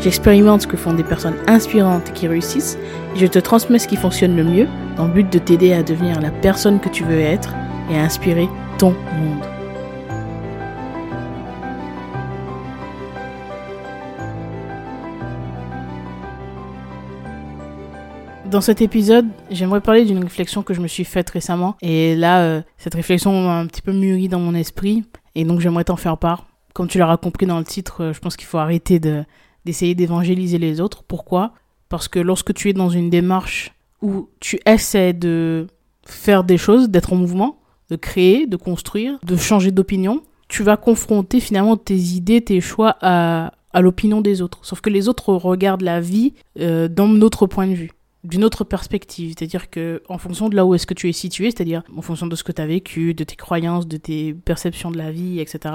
j'expérimente ce que font des personnes inspirantes qui réussissent et je te transmets ce qui fonctionne le mieux dans le but de t'aider à devenir la personne que tu veux être et à inspirer ton monde. Dans cet épisode, j'aimerais parler d'une réflexion que je me suis faite récemment. Et là, euh, cette réflexion m'a un petit peu mûri dans mon esprit. Et donc, j'aimerais t'en faire part. Comme tu l'auras compris dans le titre, euh, je pense qu'il faut arrêter de, d'essayer d'évangéliser les autres. Pourquoi? Parce que lorsque tu es dans une démarche où tu essaies de faire des choses, d'être en mouvement, de créer, de construire, de changer d'opinion, tu vas confronter finalement tes idées, tes choix à, à l'opinion des autres. Sauf que les autres regardent la vie euh, d'un autre point de vue d'une autre perspective, c'est-à-dire que en fonction de là où est-ce que tu es situé, c'est-à-dire en fonction de ce que tu as vécu, de tes croyances, de tes perceptions de la vie, etc.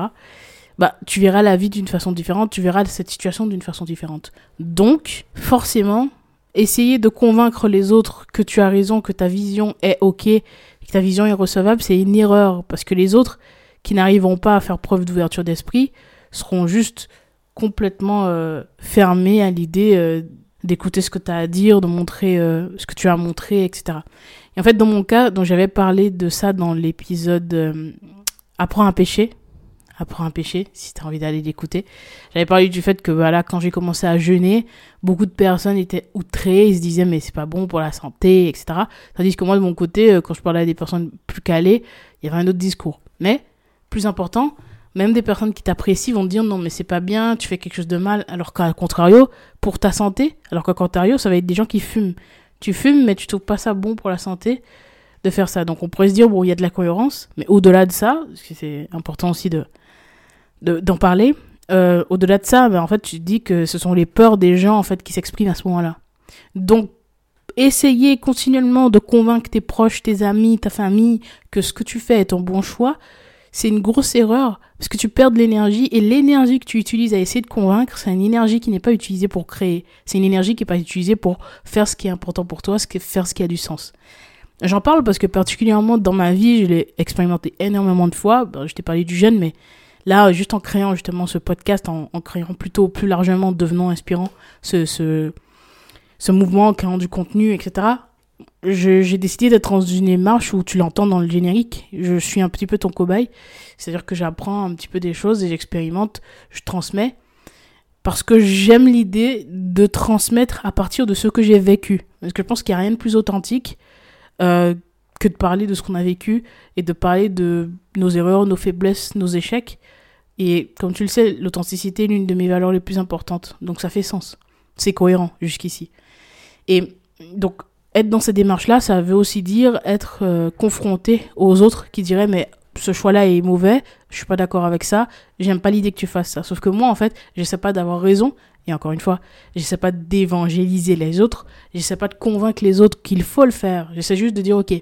Bah, tu verras la vie d'une façon différente, tu verras cette situation d'une façon différente. Donc, forcément, essayer de convaincre les autres que tu as raison, que ta vision est ok, que ta vision est recevable, c'est une erreur parce que les autres qui n'arriveront pas à faire preuve d'ouverture d'esprit seront juste complètement euh, fermés à l'idée euh, d'écouter ce que tu as à dire, de montrer euh, ce que tu as montré, etc. Et en fait, dans mon cas, dont j'avais parlé de ça dans l'épisode Apprends à pêcher, Apprends à pêcher, si tu as envie d'aller l'écouter, j'avais parlé du fait que voilà, quand j'ai commencé à jeûner, beaucoup de personnes étaient outrées, ils se disaient mais c'est pas bon pour la santé, etc. Tandis que moi, de mon côté, euh, quand je parlais à des personnes plus calées, il y avait un autre discours. Mais, plus important, même des personnes qui t'apprécient vont te dire non mais c'est pas bien, tu fais quelque chose de mal, alors qu'à contrario, pour ta santé, alors qu'à contrario, ça va être des gens qui fument. Tu fumes, mais tu trouves pas ça bon pour la santé de faire ça. Donc on pourrait se dire bon, il y a de la cohérence, mais au-delà de ça, c'est important aussi de d'en parler, euh, au-delà de ça, ben, en fait, tu te dis que ce sont les peurs des gens en fait qui s'expriment à ce moment-là. Donc essayer continuellement de convaincre tes proches, tes amis, ta famille que ce que tu fais est ton bon choix, c'est une grosse erreur parce que tu perds de l'énergie et l'énergie que tu utilises à essayer de convaincre, c'est une énergie qui n'est pas utilisée pour créer. C'est une énergie qui n'est pas utilisée pour faire ce qui est important pour toi, faire ce qui a du sens. J'en parle parce que particulièrement dans ma vie, je l'ai expérimenté énormément de fois. je t'ai parlé du jeune, mais là, juste en créant justement ce podcast, en, créant plutôt plus largement, devenant inspirant ce, ce, ce mouvement, en créant du contenu, etc j'ai décidé d'être dans une démarche où tu l'entends dans le générique. Je suis un petit peu ton cobaye. C'est-à-dire que j'apprends un petit peu des choses et j'expérimente, je transmets. Parce que j'aime l'idée de transmettre à partir de ce que j'ai vécu. Parce que je pense qu'il n'y a rien de plus authentique euh, que de parler de ce qu'on a vécu et de parler de nos erreurs, nos faiblesses, nos échecs. Et comme tu le sais, l'authenticité est l'une de mes valeurs les plus importantes. Donc ça fait sens. C'est cohérent jusqu'ici. Et donc être dans ces démarches-là, ça veut aussi dire être euh, confronté aux autres qui diraient mais ce choix-là est mauvais, je suis pas d'accord avec ça, j'aime pas l'idée que tu fasses ça. Sauf que moi, en fait, j'essaie pas d'avoir raison, et encore une fois, j'essaie pas d'évangéliser les autres, j'essaie pas de convaincre les autres qu'il faut le faire, j'essaie juste de dire ok,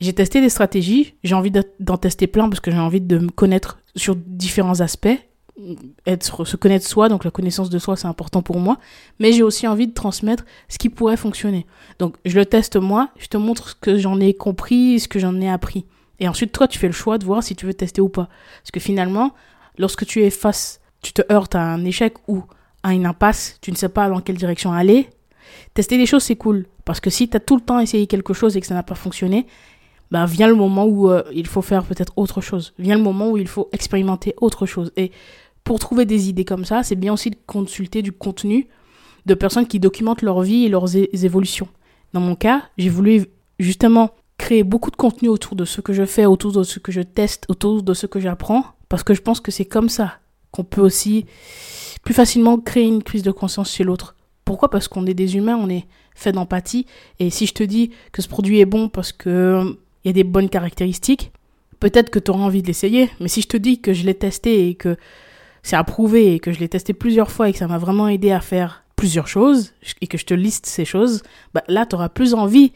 j'ai testé des stratégies, j'ai envie d'en tester plein parce que j'ai envie de me connaître sur différents aspects, être, se connaître soi, donc la connaissance de soi, c'est important pour moi, mais j'ai aussi envie de transmettre ce qui pourrait fonctionner. Donc, je le teste moi, je te montre ce que j'en ai compris, ce que j'en ai appris. Et ensuite, toi, tu fais le choix de voir si tu veux tester ou pas. Parce que finalement, lorsque tu es face, tu te heurtes à un échec ou à une impasse, tu ne sais pas dans quelle direction aller, tester des choses, c'est cool. Parce que si tu as tout le temps essayé quelque chose et que ça n'a pas fonctionné, bah, vient le moment où euh, il faut faire peut-être autre chose. Vient le moment où il faut expérimenter autre chose. Et pour trouver des idées comme ça, c'est bien aussi de consulter du contenu de personnes qui documentent leur vie et leurs évolutions. Dans mon cas, j'ai voulu justement créer beaucoup de contenu autour de ce que je fais, autour de ce que je teste, autour de ce que j'apprends, parce que je pense que c'est comme ça qu'on peut aussi plus facilement créer une crise de conscience chez l'autre. Pourquoi? Parce qu'on est des humains, on est fait d'empathie, et si je te dis que ce produit est bon parce que il y a des bonnes caractéristiques, peut-être que tu auras envie de l'essayer, mais si je te dis que je l'ai testé et que c'est approuvé et que je l'ai testé plusieurs fois et que ça m'a vraiment aidé à faire plusieurs choses et que je te liste ces choses, bah, là, tu auras plus envie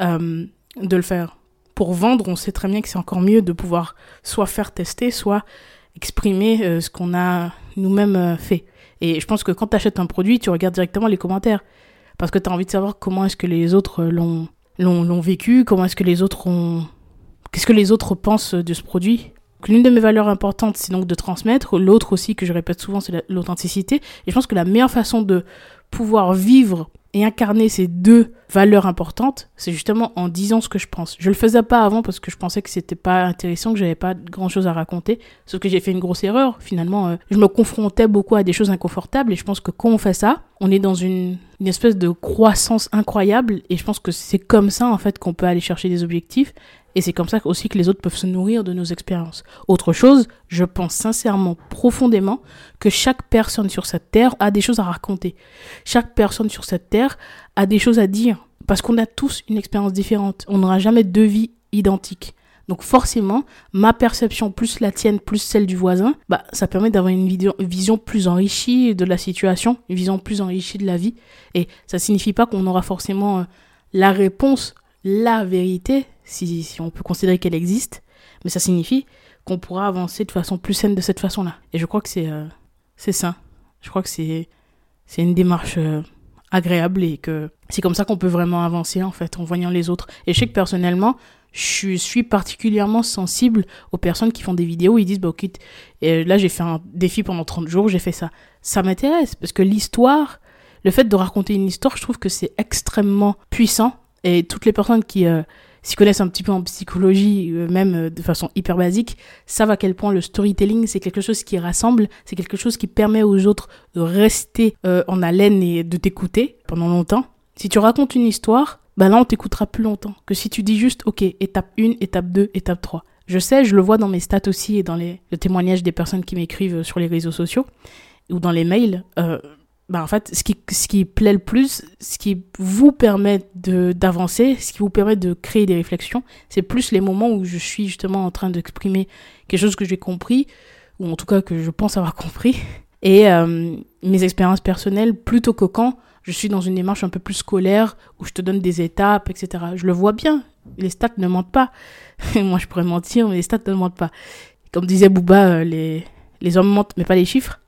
euh, de le faire. Pour vendre, on sait très bien que c'est encore mieux de pouvoir soit faire tester, soit exprimer euh, ce qu'on a nous-mêmes euh, fait. Et je pense que quand tu achètes un produit, tu regardes directement les commentaires. Parce que tu as envie de savoir comment est-ce que les autres l'ont, l'ont, vécu, comment est-ce que les autres ont... Qu'est-ce que les autres pensent de ce produit? L'une de mes valeurs importantes, c'est donc de transmettre. L'autre aussi, que je répète souvent, c'est l'authenticité. Et je pense que la meilleure façon de pouvoir vivre et incarner ces deux valeurs importantes, c'est justement en disant ce que je pense. Je le faisais pas avant parce que je pensais que c'était pas intéressant, que j'avais pas grand chose à raconter. Sauf que j'ai fait une grosse erreur. Finalement, euh, je me confrontais beaucoup à des choses inconfortables et je pense que quand on fait ça, on est dans une, une espèce de croissance incroyable et je pense que c'est comme ça en fait qu'on peut aller chercher des objectifs et c'est comme ça aussi que les autres peuvent se nourrir de nos expériences. Autre chose, je pense sincèrement, profondément, que chaque personne sur cette terre a des choses à raconter. Chaque personne sur cette terre a des choses à dire. Parce qu'on a tous une expérience différente. On n'aura jamais deux vies identiques. Donc forcément, ma perception plus la tienne plus celle du voisin, bah ça permet d'avoir une, vision plus enrichie de la situation, une vision plus enrichie de la vie. Et ça signifie pas qu'on aura forcément euh, la réponse, la vérité, si, on peut considérer qu'elle existe, mais ça signifie qu'on pourra avancer de façon plus saine de cette façon-là. Et je crois que c'est euh, ça. Je crois que c'est une démarche euh, agréable et que c'est comme ça qu'on peut vraiment avancer en fait en voyant les autres. Et je sais que personnellement, je suis particulièrement sensible aux personnes qui font des vidéos, ils disent bah ok, là j'ai fait un défi pendant 30 jours, j'ai fait ça. Ça m'intéresse parce que l'histoire, le fait de raconter une histoire, je trouve que c'est extrêmement puissant et toutes les personnes qui euh, s'y connaissent un petit peu en psychologie, euh, même euh, de façon hyper basique, savent à quel point le storytelling, c'est quelque chose qui rassemble, c'est quelque chose qui permet aux autres de rester euh, en haleine et de t'écouter pendant longtemps. Si tu racontes une histoire, bah là, on t'écoutera plus longtemps que si tu dis juste, ok, étape 1, étape 2, étape 3. Je sais, je le vois dans mes stats aussi et dans les, témoignages des personnes qui m'écrivent sur les réseaux sociaux ou dans les mails. Euh, bah en fait, ce qui, ce qui plaît le plus, ce qui vous permet d'avancer, ce qui vous permet de créer des réflexions, c'est plus les moments où je suis justement en train d'exprimer quelque chose que j'ai compris, ou en tout cas que je pense avoir compris, et euh, mes expériences personnelles, plutôt que quand je suis dans une démarche un peu plus scolaire, où je te donne des étapes, etc. Je le vois bien, les stats ne mentent pas. Moi, je pourrais mentir, mais les stats ne mentent pas. Comme disait Booba, euh, les, les hommes mentent, mais pas les chiffres.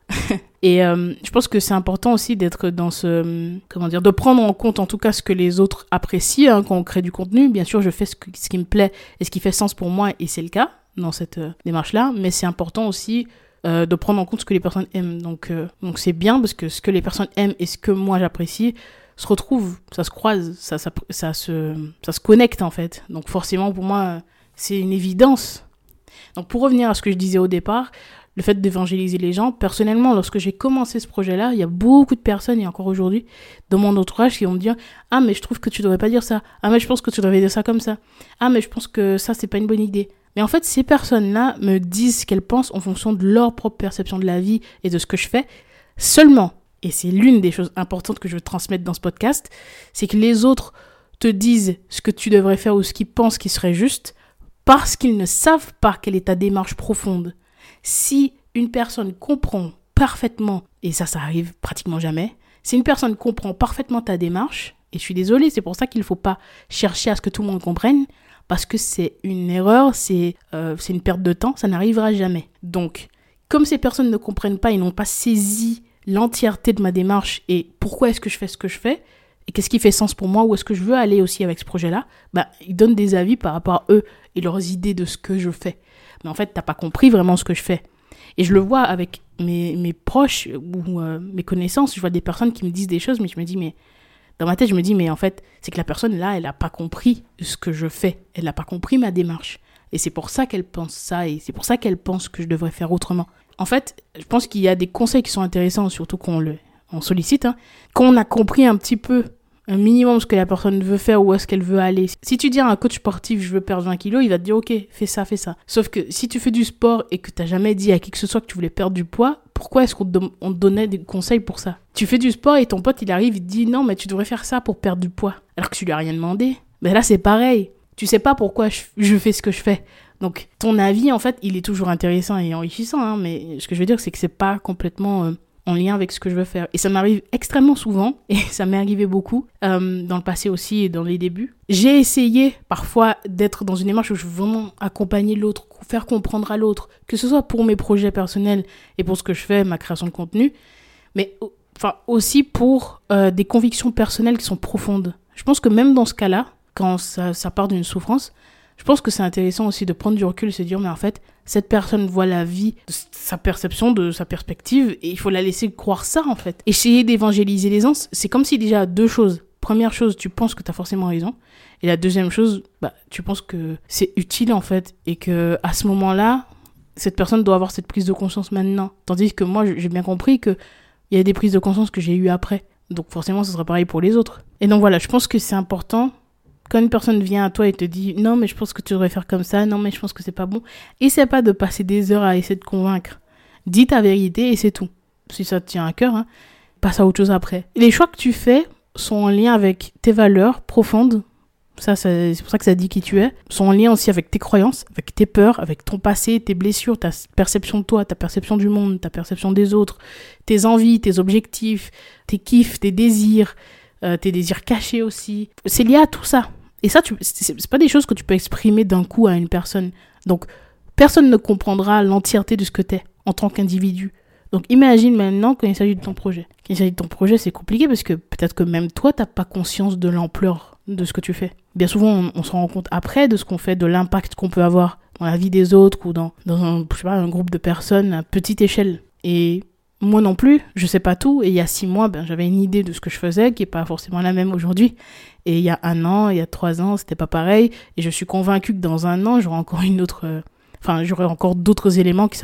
Et euh, je pense que c'est important aussi d'être dans ce, comment dire, de prendre en compte en tout cas ce que les autres apprécient hein, quand on crée du contenu. Bien sûr, je fais ce, qui me plaît et ce qui fait sens pour moi, et c'est le cas dans cette euh, démarche-là. Mais c'est important aussi euh, de prendre en compte ce que les personnes aiment. Donc, donc c'est bien parce que ce que les personnes aiment et ce que moi j'apprécie se retrouvent, ça se croise, ça, ça, ça, se, ça se connecte en fait. Donc forcément, pour moi, c'est une évidence. Donc pour revenir à ce que je disais au départ, le fait d'évangéliser les gens. Personnellement, lorsque j'ai commencé ce projet-là, il y a beaucoup de personnes, et encore aujourd'hui, dans mon entourage, qui vont me dire Ah, mais je trouve que tu devrais pas dire ça. Ah, mais je pense que tu devrais dire ça comme ça. Ah, mais je pense que ça, c'est pas une bonne idée. Mais en fait, ces personnes-là me disent ce qu'elles pensent en fonction de leur propre perception de la vie et de ce que je fais. Seulement, et c'est l'une des choses importantes que je veux transmettre dans ce podcast, c'est que les autres te disent ce que tu devrais faire ou ce qu'ils pensent qui serait juste parce qu'ils ne savent pas quelle est ta démarche profonde si une personne comprend parfaitement, et ça, ça arrive pratiquement jamais, si une personne comprend parfaitement ta démarche, et je suis désolée, c'est pour ça qu'il ne faut pas chercher à ce que tout le monde comprenne, parce que c'est une erreur, c'est euh, une perte de temps, ça n'arrivera jamais. Donc, comme ces personnes ne comprennent pas et n'ont pas saisi l'entièreté de ma démarche et pourquoi est-ce que je fais ce que je fais, et qu'est-ce qui fait sens pour moi, où est-ce que je veux aller aussi avec ce projet-là, bah, ils donnent des avis par rapport à eux et leurs idées de ce que je fais mais en fait, t'as pas compris vraiment ce que je fais. Et je le vois avec mes, mes proches ou euh, mes connaissances, je vois des personnes qui me disent des choses, mais je me dis, mais dans ma tête, je me dis, mais en fait, c'est que la personne là, elle n'a pas compris ce que je fais. Elle n'a pas compris ma démarche. Et c'est pour ça qu'elle pense ça, et c'est pour ça qu'elle pense que je devrais faire autrement. En fait, je pense qu'il y a des conseils qui sont intéressants, surtout qu'on le on sollicite, hein. quand on a compris un petit peu un minimum ce que la personne veut faire ou où est-ce qu'elle veut aller. Si tu dis à un coach sportif je veux perdre 20 kilos, il va te dire ok, fais ça, fais ça. Sauf que si tu fais du sport et que tu n'as jamais dit à qui que ce soit que tu voulais perdre du poids, pourquoi est-ce qu'on te, donnait des conseils pour ça? Tu fais du sport et ton pote il arrive, il te dit non mais tu devrais faire ça pour perdre du poids. Alors que tu lui as rien demandé. Mais là c'est pareil. Tu sais pas pourquoi je, fais ce que je fais. Donc ton avis en fait il est toujours intéressant et enrichissant, hein, mais ce que je veux dire c'est que c'est pas complètement... Euh, en lien avec ce que je veux faire. Et ça m'arrive extrêmement souvent, et ça m'est arrivé beaucoup euh, dans le passé aussi et dans les débuts. J'ai essayé parfois d'être dans une démarche où je veux vraiment accompagner l'autre, faire comprendre à l'autre, que ce soit pour mes projets personnels et pour ce que je fais, ma création de contenu, mais enfin aussi pour euh, des convictions personnelles qui sont profondes. Je pense que même dans ce cas-là, quand ça, ça part d'une souffrance, je pense que c'est intéressant aussi de prendre du recul et se dire, mais en fait, cette personne voit la vie de sa perception, de sa perspective, et il faut la laisser croire ça, en fait. Essayer d'évangéliser les c'est comme si déjà deux choses. Première chose, tu penses que tu as forcément raison. Et la deuxième chose, bah, tu penses que c'est utile, en fait, et que à ce moment-là, cette personne doit avoir cette prise de conscience maintenant. Tandis que moi, j'ai bien compris que il y a des prises de conscience que j'ai eues après. Donc forcément, ce sera pareil pour les autres. Et donc voilà, je pense que c'est important quand une personne vient à toi et te dit non mais je pense que tu devrais faire comme ça, non mais je pense que c'est pas bon, essaie pas de passer des heures à essayer de convaincre. Dis ta vérité et c'est tout. Si ça te tient à cœur, hein, passe à autre chose après. Les choix que tu fais sont en lien avec tes valeurs profondes. Ça, c'est pour ça que ça dit qui tu es. Sont en lien aussi avec tes croyances, avec tes peurs, avec ton passé, tes blessures, ta perception de toi, ta perception du monde, ta perception des autres, tes envies, tes objectifs, tes kiffs, tes désirs, euh, tes désirs cachés aussi. C'est lié à tout ça. Et ça, c'est pas des choses que tu peux exprimer d'un coup à une personne. Donc, personne ne comprendra l'entièreté de ce que tu es en tant qu'individu. Donc, imagine maintenant quand il s'agit de ton projet. Quand il s'agit de ton projet, c'est compliqué parce que peut-être que même toi, t'as pas conscience de l'ampleur de ce que tu fais. Bien souvent, on, se rend compte après de ce qu'on fait, de l'impact qu'on peut avoir dans la vie des autres ou dans, un, sais pas, un groupe de personnes à petite échelle. Et moi non plus, je sais pas tout. Et il y a six mois, ben, j'avais une idée de ce que je faisais qui est pas forcément la même aujourd'hui. Et il y a un an, il y a trois ans, c'était pas pareil. Et je suis convaincue que dans un an, j'aurai encore une autre, euh, enfin, j'aurai encore d'autres éléments qui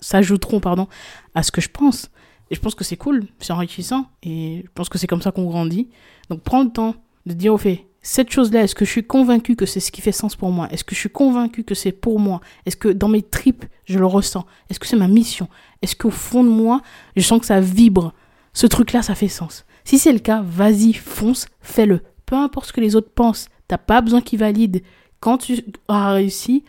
s'ajouteront, pardon, à ce que je pense. Et je pense que c'est cool, c'est enrichissant. Et je pense que c'est comme ça qu'on grandit. Donc, prends le temps de dire au fait, cette chose-là, est-ce que je suis convaincu que c'est ce qui fait sens pour moi? Est-ce que je suis convaincu que c'est pour moi? Est-ce que dans mes tripes, je le ressens? Est-ce que c'est ma mission? Est-ce qu'au fond de moi, je sens que ça vibre? Ce truc-là, ça fait sens. Si c'est le cas, vas-y, fonce, fais-le. Peu importe ce que les autres pensent, t'as pas besoin qu'ils valident. Quand tu auras réussi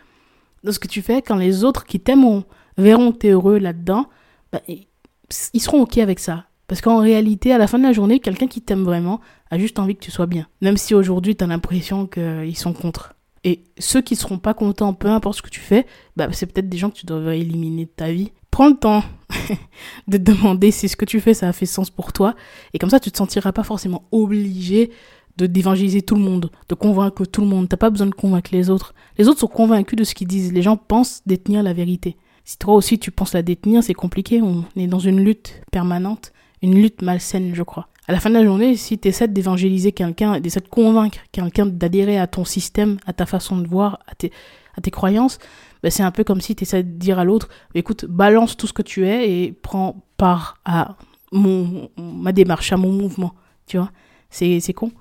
dans ce que tu fais, quand les autres qui t'aimeront verront que tu es heureux là-dedans, bah, ils seront OK avec ça. Parce qu'en réalité, à la fin de la journée, quelqu'un qui t'aime vraiment a juste envie que tu sois bien. Même si aujourd'hui, tu as l'impression qu'ils sont contre. Et ceux qui seront pas contents, peu importe ce que tu fais, bah, c'est peut-être des gens que tu devrais éliminer de ta vie. Prends le temps de te demander si ce que tu fais, ça a fait sens pour toi. Et comme ça, tu te sentiras pas forcément obligé de d'évangéliser tout le monde, de convaincre tout le monde. T'as pas besoin de convaincre les autres. Les autres sont convaincus de ce qu'ils disent. Les gens pensent détenir la vérité. Si toi aussi tu penses la détenir, c'est compliqué. On est dans une lutte permanente une lutte malsaine, je crois. À la fin de la journée, si tu essaies d'évangéliser quelqu'un, d'essayer de convaincre quelqu'un d'adhérer à ton système, à ta façon de voir, à tes, à tes croyances, ben c'est un peu comme si tu essaies de dire à l'autre, écoute, balance tout ce que tu es et prends part à mon, ma démarche, à mon mouvement. Tu vois, c'est, c'est con.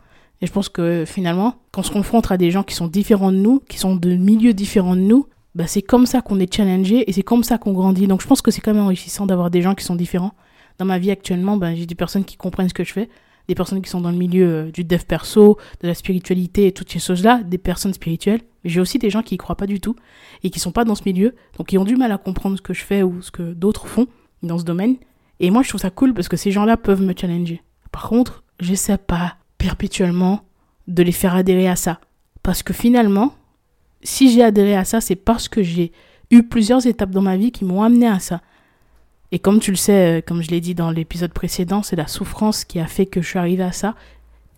Et je pense que finalement, quand on se confronte à des gens qui sont différents de nous, qui sont de milieux différents de nous, ben c'est comme ça qu'on est challengé et c'est comme ça qu'on grandit. Donc je pense que c'est quand même enrichissant d'avoir des gens qui sont différents dans ma vie actuellement, ben, j'ai des personnes qui comprennent ce que je fais, des personnes qui sont dans le milieu euh, du dev perso, de la spiritualité et toutes ces choses-là, des personnes spirituelles. Mais j'ai aussi des gens qui y croient pas du tout et qui sont pas dans ce milieu, donc qui ont du mal à comprendre ce que je fais ou ce que d'autres font dans ce domaine. Et moi, je trouve ça cool parce que ces gens-là peuvent me challenger. Par contre, j'essaie pas perpétuellement de les faire adhérer à ça. Parce que finalement, si j'ai adhéré à ça, c'est parce que j'ai eu plusieurs étapes dans ma vie qui m'ont amené à ça. Et comme tu le sais, euh, comme je l'ai dit dans l'épisode précédent, c'est la souffrance qui a fait que je suis arrivée à ça.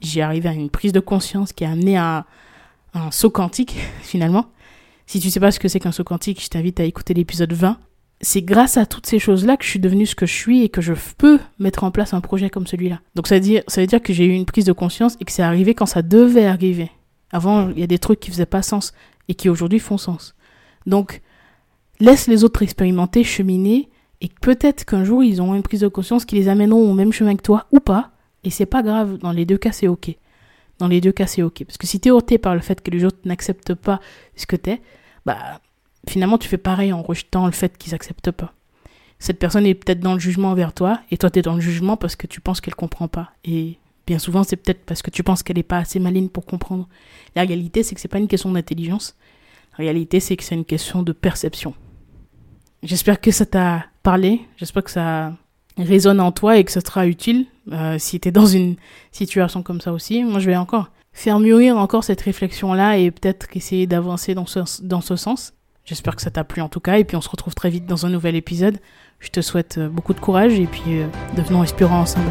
J'ai arrivé à une prise de conscience qui a amené à un saut quantique, finalement. Si tu sais pas ce que c'est qu'un saut quantique, je t'invite à écouter l'épisode 20. C'est grâce à toutes ces choses-là que je suis devenue ce que je suis et que je peux mettre en place un projet comme celui-là. Donc ça veut dire, ça veut dire que j'ai eu une prise de conscience et que c'est arrivé quand ça devait arriver. Avant, il y a des trucs qui faisaient pas sens et qui aujourd'hui font sens. Donc, laisse les autres expérimenter, cheminer, et peut-être qu'un jour ils auront une prise de conscience qui les amèneront au même chemin que toi ou pas. Et c'est pas grave, dans les deux cas c'est ok. Dans les deux cas c'est ok. Parce que si t'es ôté par le fait que les autres n'acceptent pas ce que t'es, bah finalement tu fais pareil en rejetant le fait qu'ils acceptent pas. Cette personne est peut-être dans le jugement envers toi, et toi t'es dans le jugement parce que tu penses qu'elle comprend pas. Et bien souvent c'est peut-être parce que tu penses qu'elle est pas assez maligne pour comprendre. La réalité c'est que c'est pas une question d'intelligence. La réalité c'est que c'est une question de perception. J'espère que ça t'a j'espère que ça résonne en toi et que ce sera utile euh, si tu es dans une situation comme ça aussi. Moi, je vais encore faire mûrir encore cette réflexion-là et peut-être essayer d'avancer dans ce, dans ce sens. J'espère que ça t'a plu en tout cas et puis on se retrouve très vite dans un nouvel épisode. Je te souhaite euh, beaucoup de courage et puis euh, devenons inspirants ensemble.